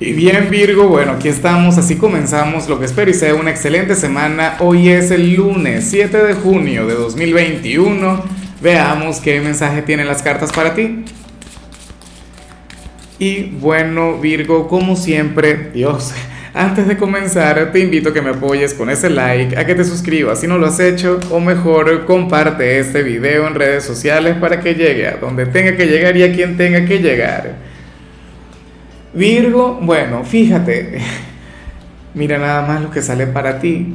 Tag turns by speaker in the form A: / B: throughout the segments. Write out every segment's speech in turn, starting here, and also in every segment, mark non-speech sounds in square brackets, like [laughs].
A: Y bien Virgo, bueno, aquí estamos, así comenzamos lo que espero y sea una excelente semana. Hoy es el lunes 7 de junio de 2021. Veamos qué mensaje tienen las cartas para ti. Y bueno Virgo, como siempre, Dios, antes de comenzar te invito a que me apoyes con ese like, a que te suscribas si no lo has hecho, o mejor comparte este video en redes sociales para que llegue a donde tenga que llegar y a quien tenga que llegar. Virgo, bueno, fíjate, [laughs] mira nada más lo que sale para ti.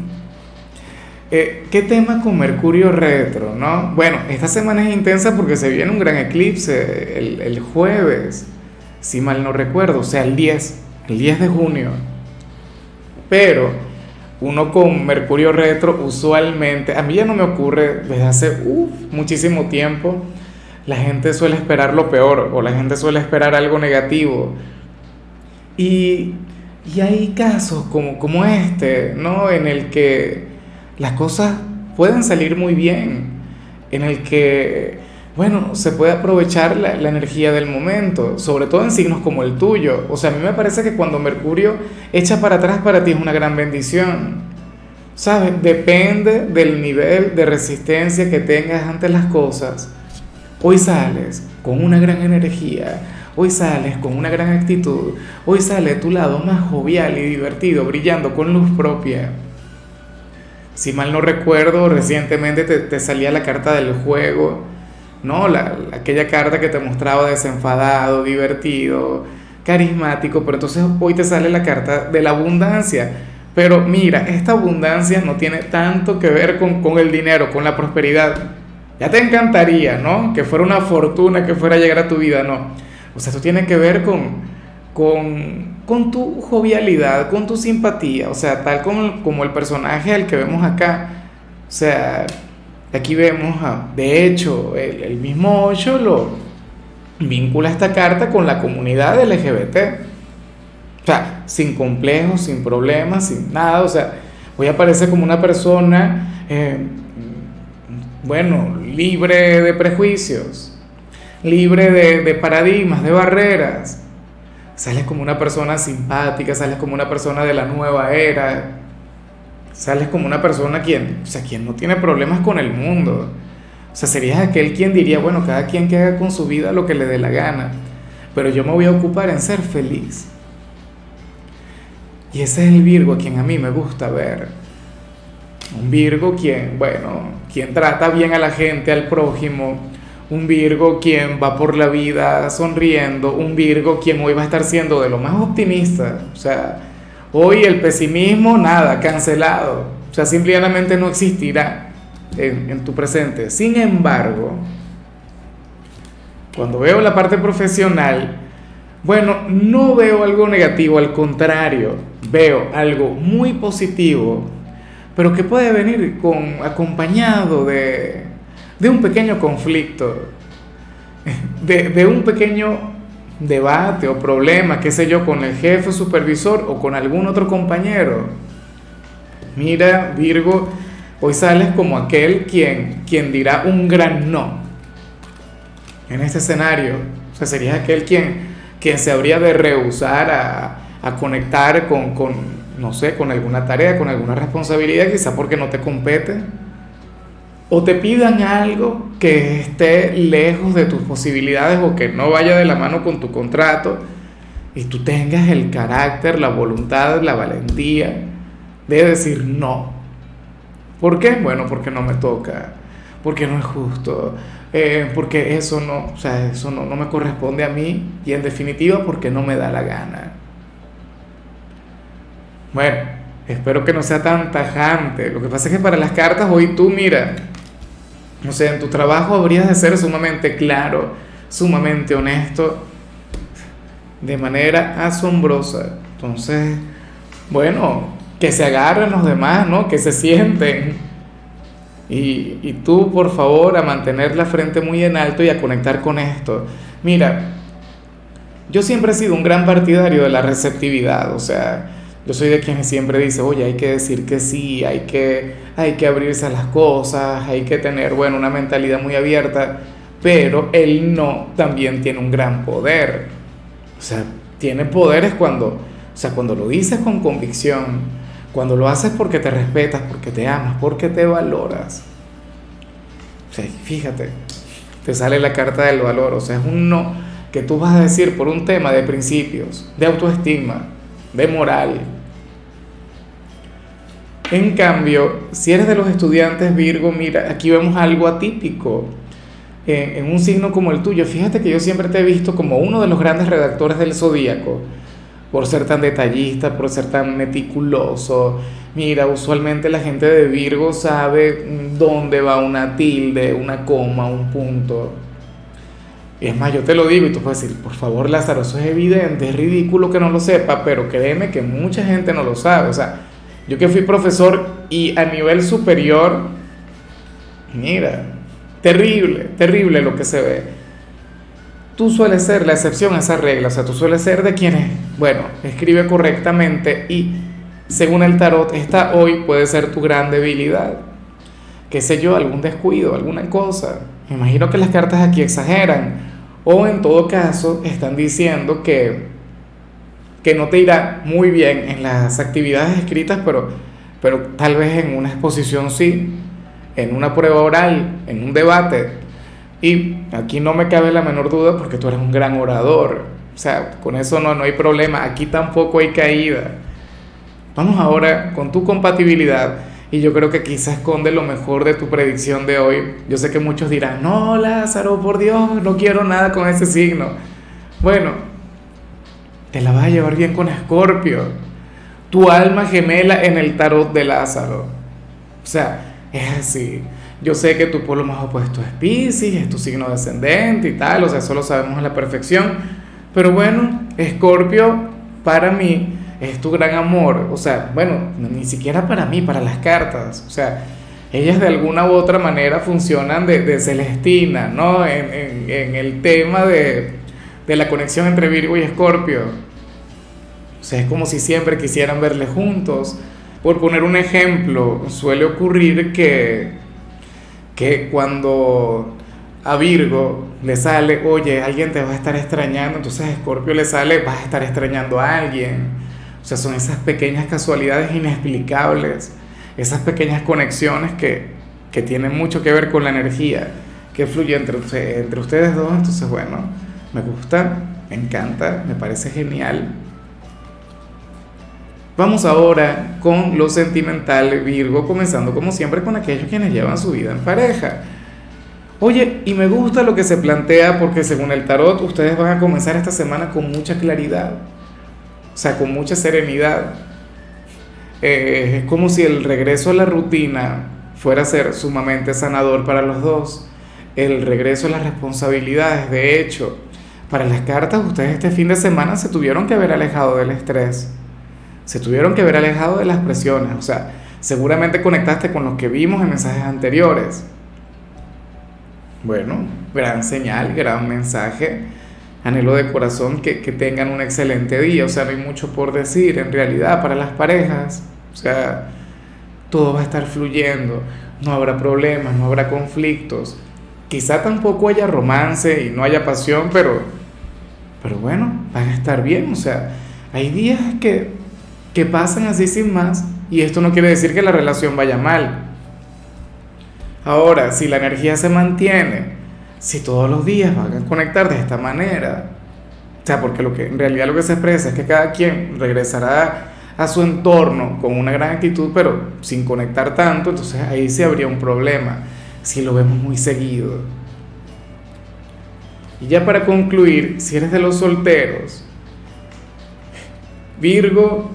A: Eh, ¿Qué tema con Mercurio retro, no? Bueno, esta semana es intensa porque se viene un gran eclipse el, jueves, si mal no recuerdo, o sea, el 10, el 10 de junio. Pero uno con Mercurio retro usualmente, a mí ya no me ocurre desde hace muchísimo tiempo, la gente suele esperar lo peor o la gente suele esperar algo negativo y, hay casos como, como este, ¿no? En el que las cosas pueden salir muy bien, en el que, bueno, se puede aprovechar la, la, energía del momento, sobre todo en signos como el tuyo. O sea, a mí me parece que cuando Mercurio echa para atrás para ti es una gran bendición. ¿Sabes? Depende del nivel de resistencia que tengas ante las cosas. Hoy sales con una gran energía, Hoy sales con una gran actitud, hoy sale tu lado más jovial y divertido, brillando con luz propia. Si mal no recuerdo, recientemente te, salía la carta del juego, ¿no? La, aquella carta que te mostraba desenfadado, divertido, carismático, pero entonces hoy te sale la carta de la abundancia. Pero mira, esta abundancia no tiene tanto que ver con, con el dinero, con la prosperidad. Ya te encantaría, ¿no? Que fuera una fortuna que fuera a llegar a tu vida, no o sea, esto tiene que ver con, con, tu jovialidad, con tu simpatía, o sea, tal como, como el personaje al que vemos acá. O sea, aquí vemos, de hecho, el, mismo Ocho lo vincula esta carta con la comunidad LGBT. O sea, sin complejos, sin problemas, sin nada. O sea, hoy aparece como una persona, eh, bueno, libre de prejuicios, libre de, paradigmas, de barreras. Sales como una persona simpática, sales como una persona de la nueva era, sales como una persona quien, o sea, quien no tiene problemas con el mundo. O sea, serías aquel quien diría, bueno, cada quien que haga con su vida lo que le dé la gana, pero yo me voy a ocupar en ser feliz. Y ese es el Virgo a quien a mí me gusta ver. Un Virgo quien, bueno, quien trata bien a la gente, al prójimo, un Virgo quien va por la vida sonriendo, un Virgo quien hoy va a estar siendo de lo más optimista, o sea, hoy el pesimismo, nada, cancelado, o sea, simplemente no existirá en, en tu presente. Sin embargo, cuando veo la parte profesional, bueno, no veo algo negativo, al contrario, veo algo muy positivo, pero que puede venir con, acompañado de, de un pequeño conflicto, de, un pequeño debate o problema, qué sé yo, con el jefe supervisor o con algún otro compañero. Mira, Virgo, hoy sales como aquel quien, quien dirá un gran no en este escenario. O sea, serías aquel quien, quien se habría de rehusar a, a conectar con, con, no sé, con alguna tarea, con alguna responsabilidad, quizá porque no te compete o te pidan algo que esté lejos de tus posibilidades o que no vaya de la mano con tu contrato y tú tengas el carácter, la voluntad, la valentía de decir no. ¿Por qué? Bueno, porque no me toca, porque no es justo, eh, porque eso no, o sea, eso no, no me corresponde a mí y en definitiva porque no me da la gana. Bueno, espero que no sea tan tajante. Lo que pasa es que para las cartas hoy tú, mira, o sea, en tu trabajo habrías de ser sumamente claro, sumamente honesto, de manera asombrosa. Entonces, bueno, que se agarren los demás, ¿no? Que se sienten. Y, y tú, por favor, a mantener la frente muy en alto y a conectar con esto. Mira, yo siempre he sido un gran partidario de la receptividad, o sea, yo soy de quienes siempre dice, oye, hay que decir que sí, hay que, hay que abrirse a las cosas, hay que tener, bueno, una mentalidad muy abierta, pero el no también tiene un gran poder. O sea, tiene poderes cuando, sea, cuando lo dices con convicción, cuando lo haces porque te respetas, porque te amas, porque te valoras. O sea, fíjate, te sale la carta del valor, o sea, es un no que tú vas a decir por un tema de principios, de autoestima, de moral. En cambio, si eres de los estudiantes Virgo, mira, aquí vemos algo atípico en, un signo como el tuyo. Fíjate que yo siempre te he visto como uno de los grandes redactores del zodíaco, por ser tan detallista, por ser tan meticuloso. Mira, usualmente la gente de Virgo sabe dónde va una tilde, una coma, un punto. Es más, yo te lo digo y tú puedes decir, por favor Lázaro, eso es evidente, es ridículo que no lo sepa, pero créeme que mucha gente no lo sabe. O sea, yo que fui profesor y a nivel superior, mira, terrible, terrible lo que se ve. Tú sueles ser la excepción a esa regla, o sea, tú sueles ser de quienes, bueno, escribe correctamente y según el tarot, esta hoy puede ser tu gran debilidad. Qué sé yo, algún descuido, alguna cosa. Me imagino que las cartas aquí exageran. O en todo caso, están diciendo que que no te irá muy bien en las actividades escritas, pero, pero tal vez en una exposición sí, en una prueba oral, en un debate. Y aquí no me cabe la menor duda porque tú eres un gran orador. O sea, con eso no, no hay problema. Aquí tampoco hay caída. Vamos ahora con tu compatibilidad. Y yo creo que aquí se esconde lo mejor de tu predicción de hoy. Yo sé que muchos dirán, no, Lázaro, por Dios, no quiero nada con ese signo. Bueno, te la vas a llevar bien con Escorpio. Tu alma gemela en el tarot de Lázaro. O sea, es así. Yo sé que tu polo más opuesto es Pisces, es tu signo descendente y tal, o sea, eso lo sabemos a la perfección. Pero bueno, Escorpio para mí es tu gran amor. O sea, bueno, ni siquiera para mí, para las cartas. O sea, ellas de alguna u otra manera funcionan de, Celestina, ¿no? En, el tema de, de la conexión entre Virgo y Escorpio. O sea, es como si siempre quisieran verle juntos. Por poner un ejemplo, suele ocurrir que, que cuando a Virgo le sale, oye, alguien te va a estar extrañando, entonces a Escorpio le sale, vas a estar extrañando a alguien. O sea, son esas pequeñas casualidades inexplicables, esas pequeñas conexiones que, que tienen mucho que ver con la energía que fluye entre, entre ustedes dos. Entonces, bueno, me gusta, me encanta, me parece genial. Vamos ahora con lo sentimental Virgo, comenzando como siempre con aquellos quienes llevan su vida en pareja. Oye, y me gusta lo que se plantea porque según el tarot ustedes van a comenzar esta semana con mucha claridad, o sea, con mucha serenidad. Eh, es como si el regreso a la rutina fuera a ser sumamente sanador para los dos. El regreso a las responsabilidades, de hecho, para las cartas, ustedes este fin de semana se tuvieron que haber alejado del estrés, se tuvieron que haber alejado de las presiones, o sea, seguramente conectaste con lo que vimos en mensajes anteriores. Bueno, gran señal, gran mensaje, anhelo de corazón que, que tengan un excelente día, o sea, no hay mucho por decir en realidad para las parejas, o sea, todo va a estar fluyendo, no habrá problemas, no habrá conflictos, quizá tampoco haya romance y no haya pasión, pero pero bueno, van a estar bien. O sea, hay días que, que pasan así sin más y esto no quiere decir que la relación vaya mal. Ahora, si la energía se mantiene, si todos los días van a conectar de esta manera, o sea, porque lo que en realidad lo que se expresa es que cada quien regresará a su entorno con una gran actitud, pero sin conectar tanto, entonces ahí se habría un problema si lo vemos muy seguido. Y ya para concluir, si eres de los solteros, Virgo,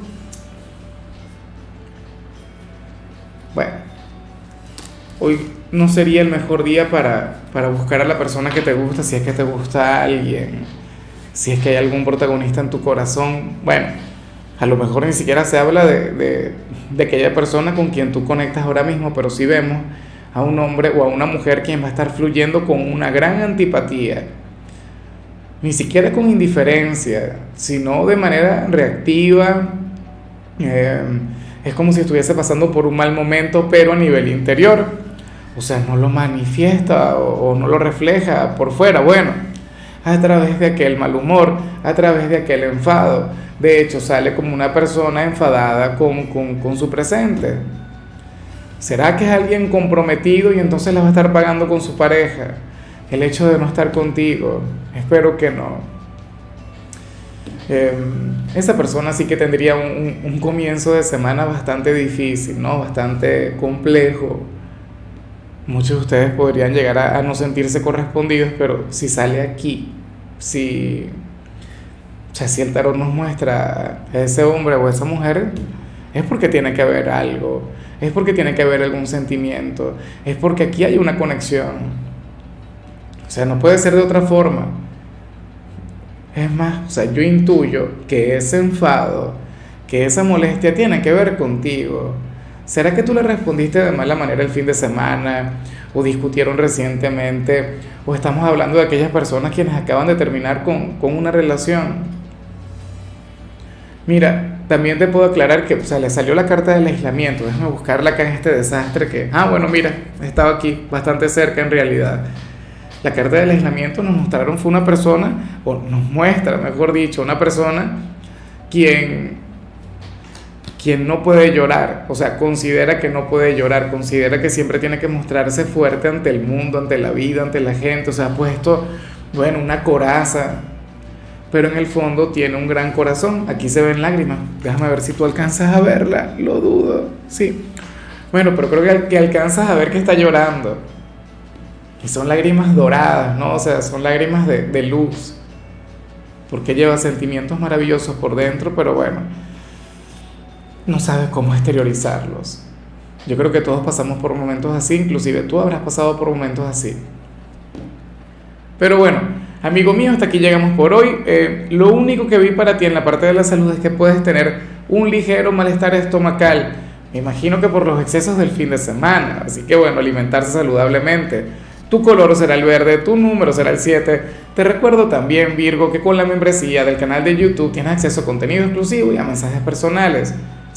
A: bueno, hoy no sería el mejor día para, buscar a la persona que te gusta, si es que te gusta alguien, si es que hay algún protagonista en tu corazón. Bueno, a lo mejor ni siquiera se habla de, de aquella persona con quien tú conectas ahora mismo, pero sí vemos a un hombre o a una mujer quien va a estar fluyendo con una gran antipatía ni siquiera con indiferencia, sino de manera reactiva. Eh, es como si estuviese pasando por un mal momento, pero a nivel interior. O sea, no lo manifiesta o, no lo refleja por fuera. Bueno, a través de aquel mal humor, a través de aquel enfado. De hecho, sale como una persona enfadada con, con, su presente. ¿Será que es alguien comprometido y entonces la va a estar pagando con su pareja? El hecho de no estar contigo. Espero que no. Em, esa persona sí que tendría un, un, comienzo de semana bastante difícil, ¿no? Bastante complejo. Muchos de ustedes podrían llegar a, no sentirse correspondidos, pero si sale aquí, si o sea, si el tarot nos muestra a ese hombre o a esa mujer, es porque tiene que haber algo, es porque tiene que haber algún sentimiento, es porque aquí hay una conexión. O sea, no puede ser de otra forma. Es más, o sea, yo intuyo que ese enfado, que esa molestia tiene que ver contigo. ¿Será que tú le respondiste de mala manera el fin de semana? ¿O discutieron recientemente? ¿O estamos hablando de aquellas personas quienes acaban de terminar con, con una relación? Mira, también te puedo aclarar que o sea, le salió la carta del aislamiento. Déjame buscarla acá en este desastre que... Ah, bueno, mira, estaba aquí, bastante cerca en realidad. La carta del aislamiento nos mostraron fue una persona, o nos muestra, mejor dicho, una persona quien, quien no puede llorar, o sea, considera que no puede llorar, considera que siempre tiene que mostrarse fuerte ante el mundo, ante la vida, ante la gente, o sea, ha puesto, bueno, una coraza, pero en el fondo tiene un gran corazón. Aquí se ven lágrimas. Déjame ver si tú alcanzas a verla. Lo dudo. Sí. Bueno, pero creo que, alcanzas a ver que está llorando. Y son lágrimas doradas, ¿no? O sea, son lágrimas de, de luz. Porque lleva sentimientos maravillosos por dentro, pero bueno, no sabe cómo exteriorizarlos. Yo creo que todos pasamos por momentos así, inclusive tú habrás pasado por momentos así. Pero bueno, Amigo mío, hasta aquí llegamos por hoy. Eh, lo único que vi para ti en la parte de la salud es que puedes tener un ligero malestar estomacal. Me imagino que por los excesos del fin de semana. Así que bueno, alimentarse saludablemente. Tu color será el verde, tu número será el 7. Te recuerdo también, Virgo, que con la membresía del canal de YouTube tienes acceso a contenido exclusivo y a mensajes personales.